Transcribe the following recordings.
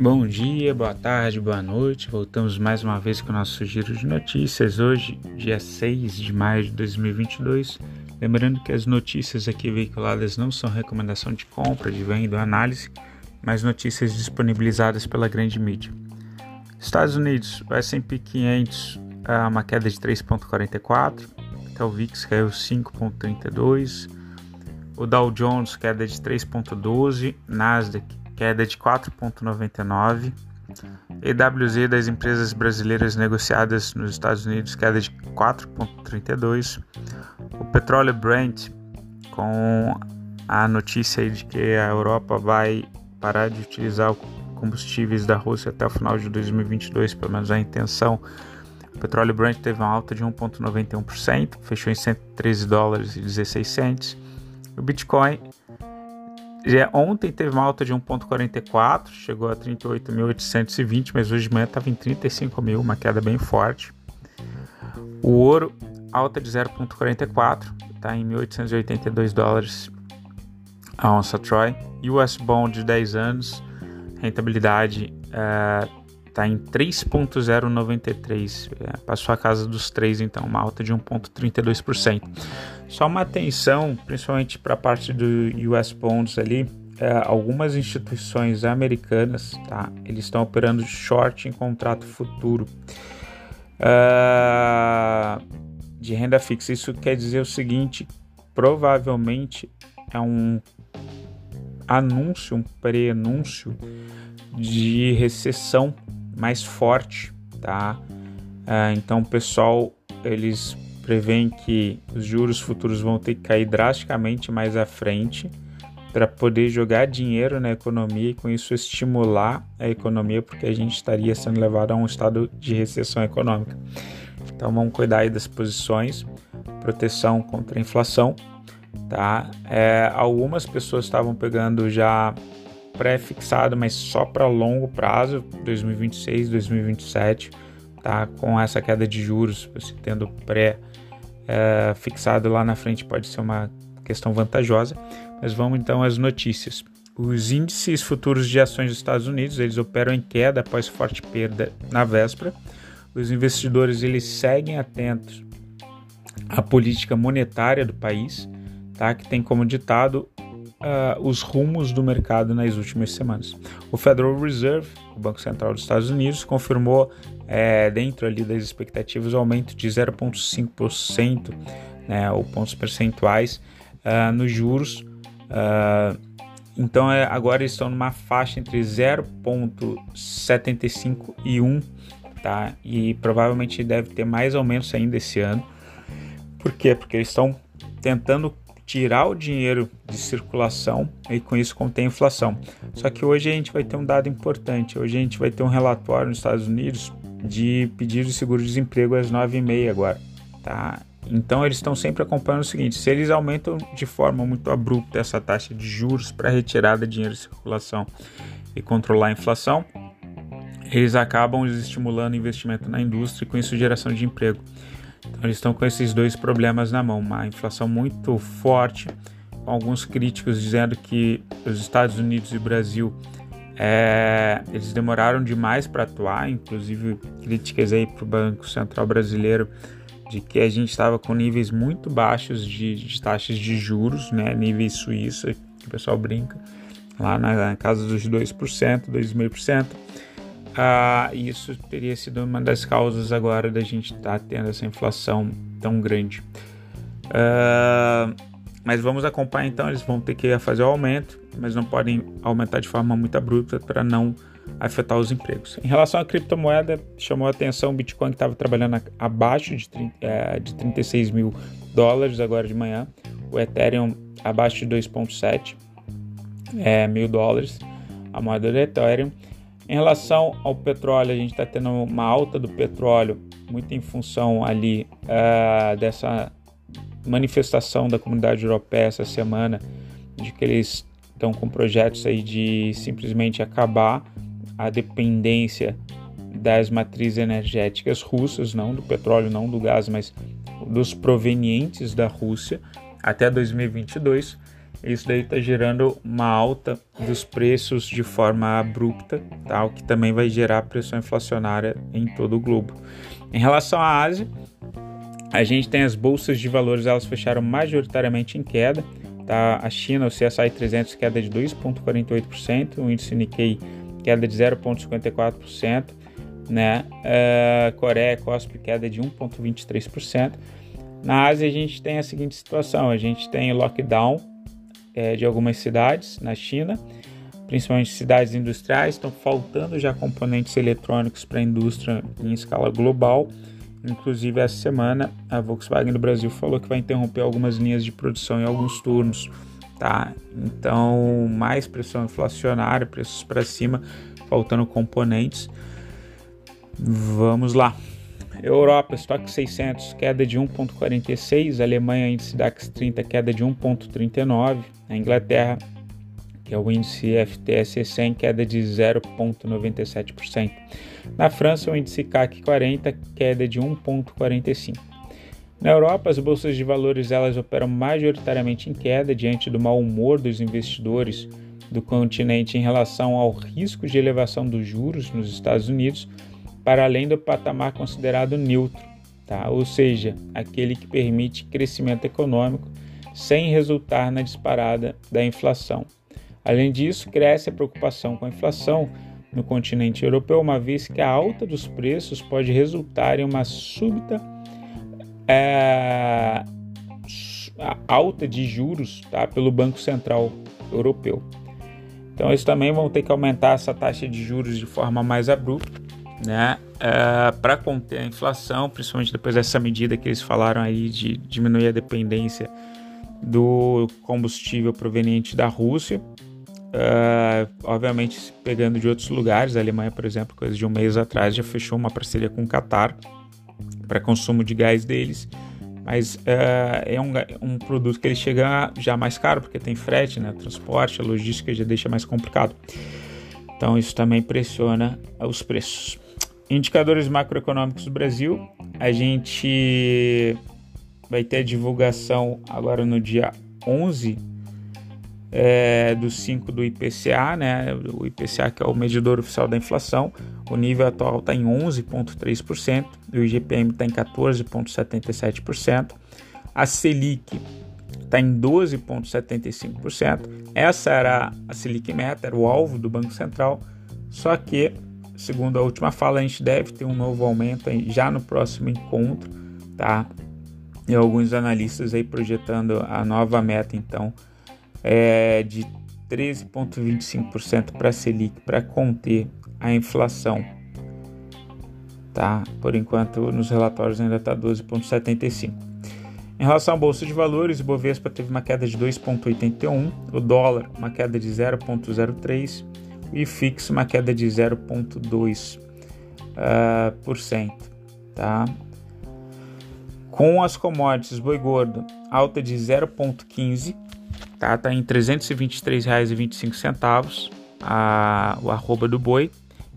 Bom dia, boa tarde, boa noite. Voltamos mais uma vez com o nosso giro de notícias. Hoje, dia 6 de maio de 2022. Lembrando que as notícias aqui veiculadas não são recomendação de compra, de venda ou análise, mas notícias disponibilizadas pela grande mídia. Estados Unidos, o S&P 500, uma queda de 3,44, até o VIX caiu 5,32, o Dow Jones queda de 3,12, Nasdaq queda de 4,99, EWZ das empresas brasileiras negociadas nos Estados Unidos queda de 4,32, o petróleo Brent com a notícia de que a Europa vai parar de utilizar combustíveis da Rússia até o final de 2022, pelo menos a intenção. O petróleo Brent teve uma alta de 1,91%, fechou em 113 dólares e 16 centes. O Bitcoin já ontem teve uma alta de 1,44, chegou a 38.820, mas hoje de manhã estava em 35 mil, uma queda bem forte. O ouro, alta de 0,44, está em 1.882 dólares a onça Troy. US Bond de 10 anos, rentabilidade uh, está em 3,093, é, passou a casa dos 3, então uma alta de 1,32%. Só uma atenção, principalmente para a parte do US Bonds ali, é, algumas instituições americanas, tá? Eles estão operando short em contrato futuro uh, de renda fixa. Isso quer dizer o seguinte: provavelmente é um anúncio, um prenúncio de recessão mais forte, tá? Uh, então, pessoal, eles preveem que os juros futuros vão ter que cair drasticamente mais à frente para poder jogar dinheiro na economia e com isso estimular a economia, porque a gente estaria sendo levado a um estado de recessão econômica. Então vamos cuidar aí das posições, proteção contra a inflação, tá? É, algumas pessoas estavam pegando já pré-fixado, mas só para longo prazo, 2026, 2027, tá? Com essa queda de juros, você tendo pré-fixado lá na frente pode ser uma questão vantajosa. Mas vamos então às notícias. Os índices futuros de ações dos Estados Unidos, eles operam em queda após forte perda na véspera. Os investidores eles seguem atentos à política monetária do país, tá? Que tem como ditado uh, os rumos do mercado nas últimas semanas. O Federal Reserve, o Banco Central dos Estados Unidos, confirmou é, dentro ali das expectativas o aumento de 0,5%, né, ou pontos percentuais uh, nos juros. Uh, então é, agora estão numa faixa entre 0,75 e 1, tá? E provavelmente deve ter mais aumento ainda esse ano. Por quê? Porque eles estão tentando tirar o dinheiro de circulação e com isso contém inflação. Só que hoje a gente vai ter um dado importante. Hoje a gente vai ter um relatório nos Estados Unidos de pedido de seguro-desemprego às 9h30 agora, tá? Então eles estão sempre acompanhando o seguinte: se eles aumentam de forma muito abrupta essa taxa de juros para retirada de dinheiro de circulação e controlar a inflação, eles acabam estimulando investimento na indústria e com isso geração de emprego. Então, eles estão com esses dois problemas na mão: uma inflação muito forte, alguns críticos dizendo que os Estados Unidos e o Brasil é, eles demoraram demais para atuar, inclusive críticas aí para o Banco Central Brasileiro de que a gente estava com níveis muito baixos de, de, taxas de juros, né, níveis suíços, que o pessoal brinca, lá na casa dos 2%, 2,5%. Ah, isso teria sido uma das causas agora da gente estar tá tendo essa inflação tão grande. Ah, mas vamos acompanhar então, eles vão ter que fazer o aumento, mas não podem aumentar de forma muito abrupta para não afetar os empregos. Em relação à criptomoeda, chamou a atenção o Bitcoin que estava trabalhando abaixo de, é, de 36 mil dólares agora de manhã, o Ethereum abaixo de 2,7 é, mil dólares, a moeda do Ethereum. Em relação ao petróleo, a gente está tendo uma alta do petróleo, muito em função ali uh, dessa manifestação da comunidade europeia essa semana, de que eles estão com projetos aí de simplesmente acabar a dependência das matrizes energéticas russas, não do petróleo, não do gás, mas dos provenientes da Rússia até 2022. Isso daí está gerando uma alta dos preços de forma abrupta, tá? o que também vai gerar pressão inflacionária em todo o globo. Em relação à Ásia, a gente tem as bolsas de valores, elas fecharam majoritariamente em queda. Tá? A China, o CSI 300, queda de 2,48%, o índice Nikkei, queda de 0,54%, né? Uh, Coreia, COSP, queda de 1,23%. Na Ásia, a gente tem a seguinte situação: a gente tem lockdown é, de algumas cidades na China, principalmente cidades industriais, estão faltando já componentes eletrônicos para a indústria em escala global. Inclusive, essa semana, a Volkswagen do Brasil falou que vai interromper algumas linhas de produção em alguns turnos. Tá? Então, mais pressão inflacionária, preços para cima, faltando componentes. Vamos lá. Europa, estoque 600, queda de 1,46. Alemanha, índice DAX 30, queda de 1,39. A Inglaterra, que é o índice FTSE 100, queda de 0,97%. Na França, o índice CAC 40, queda de 1,45%. Na Europa, as bolsas de valores elas operam majoritariamente em queda diante do mau humor dos investidores do continente em relação ao risco de elevação dos juros nos Estados Unidos para além do patamar considerado neutro, tá? ou seja, aquele que permite crescimento econômico sem resultar na disparada da inflação. Além disso, cresce a preocupação com a inflação no continente europeu, uma vez que a alta dos preços pode resultar em uma súbita é, alta de juros tá, pelo Banco Central Europeu. Então, eles também vão ter que aumentar essa taxa de juros de forma mais abrupta né, uh, para conter a inflação, principalmente depois dessa medida que eles falaram aí de diminuir a dependência do combustível proveniente da Rússia. Uh, obviamente, pegando de outros lugares, a Alemanha, por exemplo, coisa de um mês atrás, já fechou uma parceria com o Qatar para consumo de gás deles, mas uh, é um, um, produto que ele chega já mais caro, porque tem frete, né, transporte, a logística já deixa mais complicado. Então, isso também pressiona os preços. Indicadores macroeconômicos do Brasil, a gente vai ter a divulgação agora no dia 11 é, do 5 do IPCA, né? O IPCA que é o medidor oficial da inflação. O nível atual está em 11,3%, o IGPM está em 14,77%, a Selic está em 12,75%. Essa era a Selic meta, era o alvo do Banco Central, só que segundo a última fala, a gente deve ter um novo aumento já no próximo encontro, tá? E alguns analistas aí projetando a nova meta, então, é de 13,25% para a Selic para conter a inflação, tá? Por enquanto, nos relatórios ainda está 12,75%. Em relação à bolsa de valores, o Bovespa teve uma queda de 2,81, o dólar uma queda de 0,03 e fixo uma queda de 0,2%. Uh, por cento, tá? Com as commodities, boi gordo, alta de 0,15, tá? Tá em R$ 323,25 a o arroba do boi.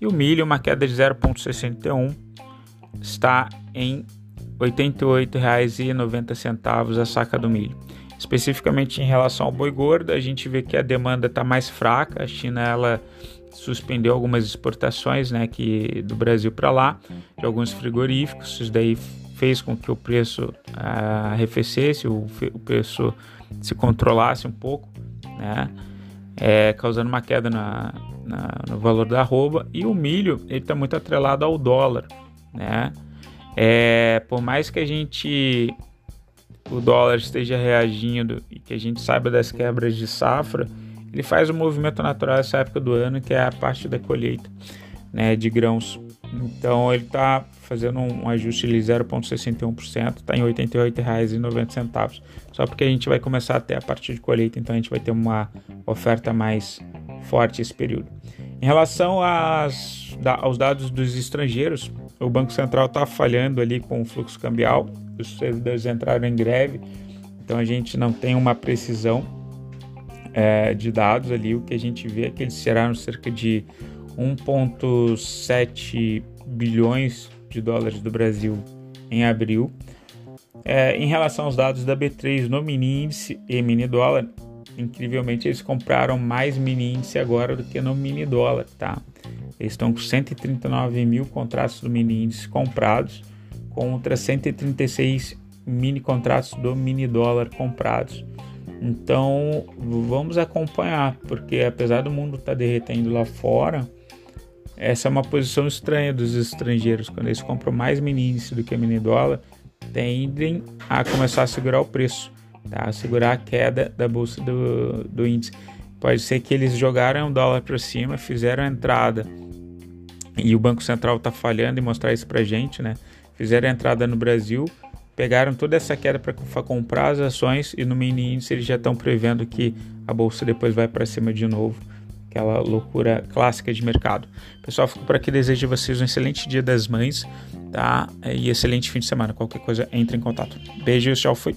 E o milho, uma queda de 0,61, está em R$ 88,90 a saca do milho. Especificamente em relação ao boi gordo, a gente vê que a demanda está mais fraca. A China ela suspendeu algumas exportações, né, que do Brasil para lá, de alguns frigoríficos. Isso daí fez com que o preço ah, arrefecesse, o, o preço se controlasse um pouco, né, é, causando uma queda na, na, no valor da arroba. E o milho ele está muito atrelado ao dólar, né. É, por mais que a gente o dólar esteja reagindo e que a gente saiba das quebras de safra, ele faz um movimento natural nessa época do ano, que é a parte da colheita né, de grãos. Então ele está fazendo um ajuste de 0,61%, está em R$ 88,90. Só porque a gente vai começar até a partir de colheita, então a gente vai ter uma oferta mais forte esse período. Em relação às, aos dados dos estrangeiros, o Banco Central está falhando ali com o fluxo cambial, os servidores entraram em greve, então a gente não tem uma precisão é, de dados ali. O que a gente vê é que eles tiraram cerca de 1,7 bilhões de dólares do Brasil em abril. É, em relação aos dados da B3 no mini índice e mini dólar, incrivelmente eles compraram mais mini índice agora do que no mini dólar, tá? Eles estão com 139 mil contratos do mini índice comprados contra 136 mini contratos do mini dólar comprados. Então vamos acompanhar, porque apesar do mundo estar tá derretendo lá fora, essa é uma posição estranha dos estrangeiros. Quando eles compram mais mini índice do que mini dólar, tendem a começar a segurar o preço, tá? a segurar a queda da bolsa do, do índice. Pode ser que eles jogaram o dólar para cima, fizeram a entrada e o Banco Central está falhando e mostrar isso para gente, né? Fizeram a entrada no Brasil, pegaram toda essa queda para comprar as ações e no mini índice eles já estão prevendo que a bolsa depois vai para cima de novo. Aquela loucura clássica de mercado. Pessoal, fico por aqui. Desejo a vocês um excelente dia das mães, tá? E excelente fim de semana. Qualquer coisa, entre em contato. Beijos, tchau, fui.